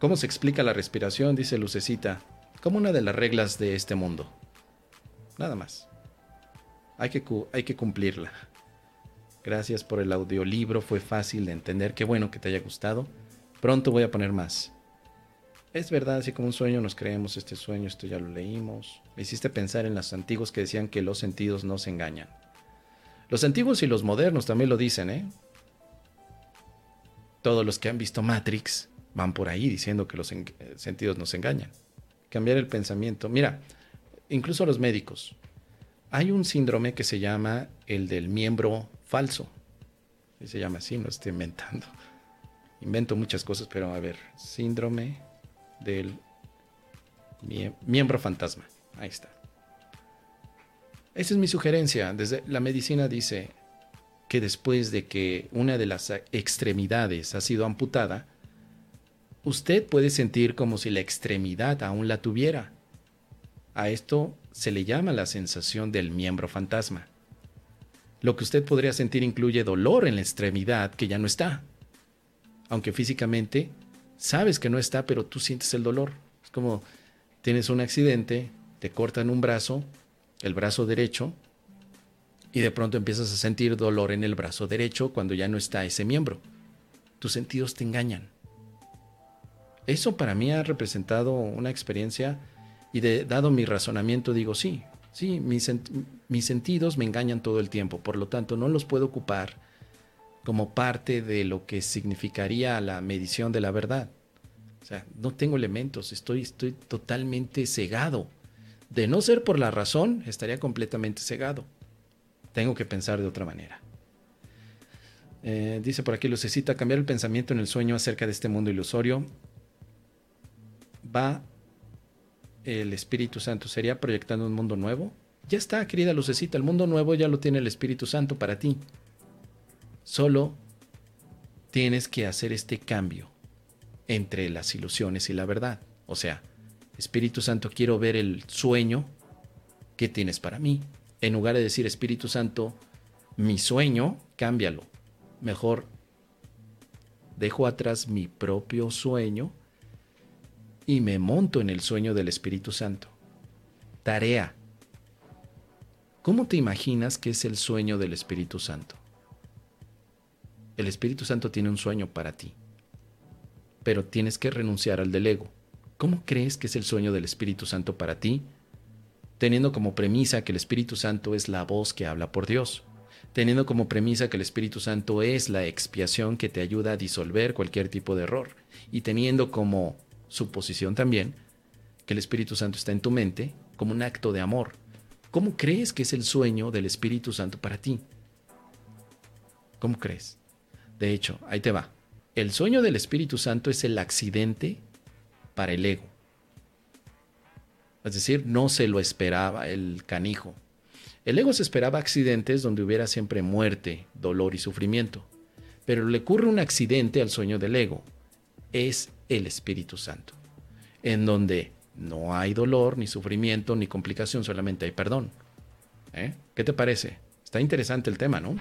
¿Cómo se explica la respiración? Dice Lucecita. Como una de las reglas de este mundo. Nada más. Hay que, cumplirla. Gracias por el audiolibro, fue fácil de entender. Qué bueno que te haya gustado. Pronto voy a poner más. Es verdad, así como un sueño nos creemos este sueño, esto ya lo leímos. Me hiciste pensar en los antiguos que decían que los sentidos no se engañan. Los antiguos y los modernos también lo dicen, ¿eh? Todos los que han visto Matrix van por ahí diciendo que los sentidos nos engañan. Cambiar el pensamiento. Mira, incluso los médicos. Hay un síndrome que se llama el del miembro falso. Se llama así, no estoy inventando. Invento muchas cosas, pero a ver, síndrome del miembro fantasma. Ahí está. Esa es mi sugerencia. Desde la medicina dice que después de que una de las extremidades ha sido amputada, usted puede sentir como si la extremidad aún la tuviera. A esto se le llama la sensación del miembro fantasma. Lo que usted podría sentir incluye dolor en la extremidad que ya no está. Aunque físicamente sabes que no está, pero tú sientes el dolor. Es como tienes un accidente, te cortan un brazo, el brazo derecho, y de pronto empiezas a sentir dolor en el brazo derecho cuando ya no está ese miembro. Tus sentidos te engañan. Eso para mí ha representado una experiencia y de, dado mi razonamiento digo, sí, sí, mis, mis sentidos me engañan todo el tiempo, por lo tanto no los puedo ocupar como parte de lo que significaría la medición de la verdad. O sea, no tengo elementos, estoy, estoy totalmente cegado. De no ser por la razón, estaría completamente cegado. Tengo que pensar de otra manera. Eh, dice por aquí Lucecita, cambiar el pensamiento en el sueño acerca de este mundo ilusorio. Va el Espíritu Santo, ¿sería proyectando un mundo nuevo? Ya está, querida Lucecita, el mundo nuevo ya lo tiene el Espíritu Santo para ti. Solo tienes que hacer este cambio entre las ilusiones y la verdad. O sea, Espíritu Santo, quiero ver el sueño que tienes para mí. En lugar de decir, Espíritu Santo, mi sueño, cámbialo. Mejor dejo atrás mi propio sueño y me monto en el sueño del Espíritu Santo. Tarea. ¿Cómo te imaginas que es el sueño del Espíritu Santo? El Espíritu Santo tiene un sueño para ti, pero tienes que renunciar al del ego. ¿Cómo crees que es el sueño del Espíritu Santo para ti? Teniendo como premisa que el Espíritu Santo es la voz que habla por Dios, teniendo como premisa que el Espíritu Santo es la expiación que te ayuda a disolver cualquier tipo de error, y teniendo como suposición también que el Espíritu Santo está en tu mente como un acto de amor. ¿Cómo crees que es el sueño del Espíritu Santo para ti? ¿Cómo crees? De hecho, ahí te va. El sueño del Espíritu Santo es el accidente para el ego. Es decir, no se lo esperaba el canijo. El ego se esperaba accidentes donde hubiera siempre muerte, dolor y sufrimiento. Pero le ocurre un accidente al sueño del ego. Es el Espíritu Santo. En donde no hay dolor, ni sufrimiento, ni complicación, solamente hay perdón. ¿Eh? ¿Qué te parece? Está interesante el tema, ¿no?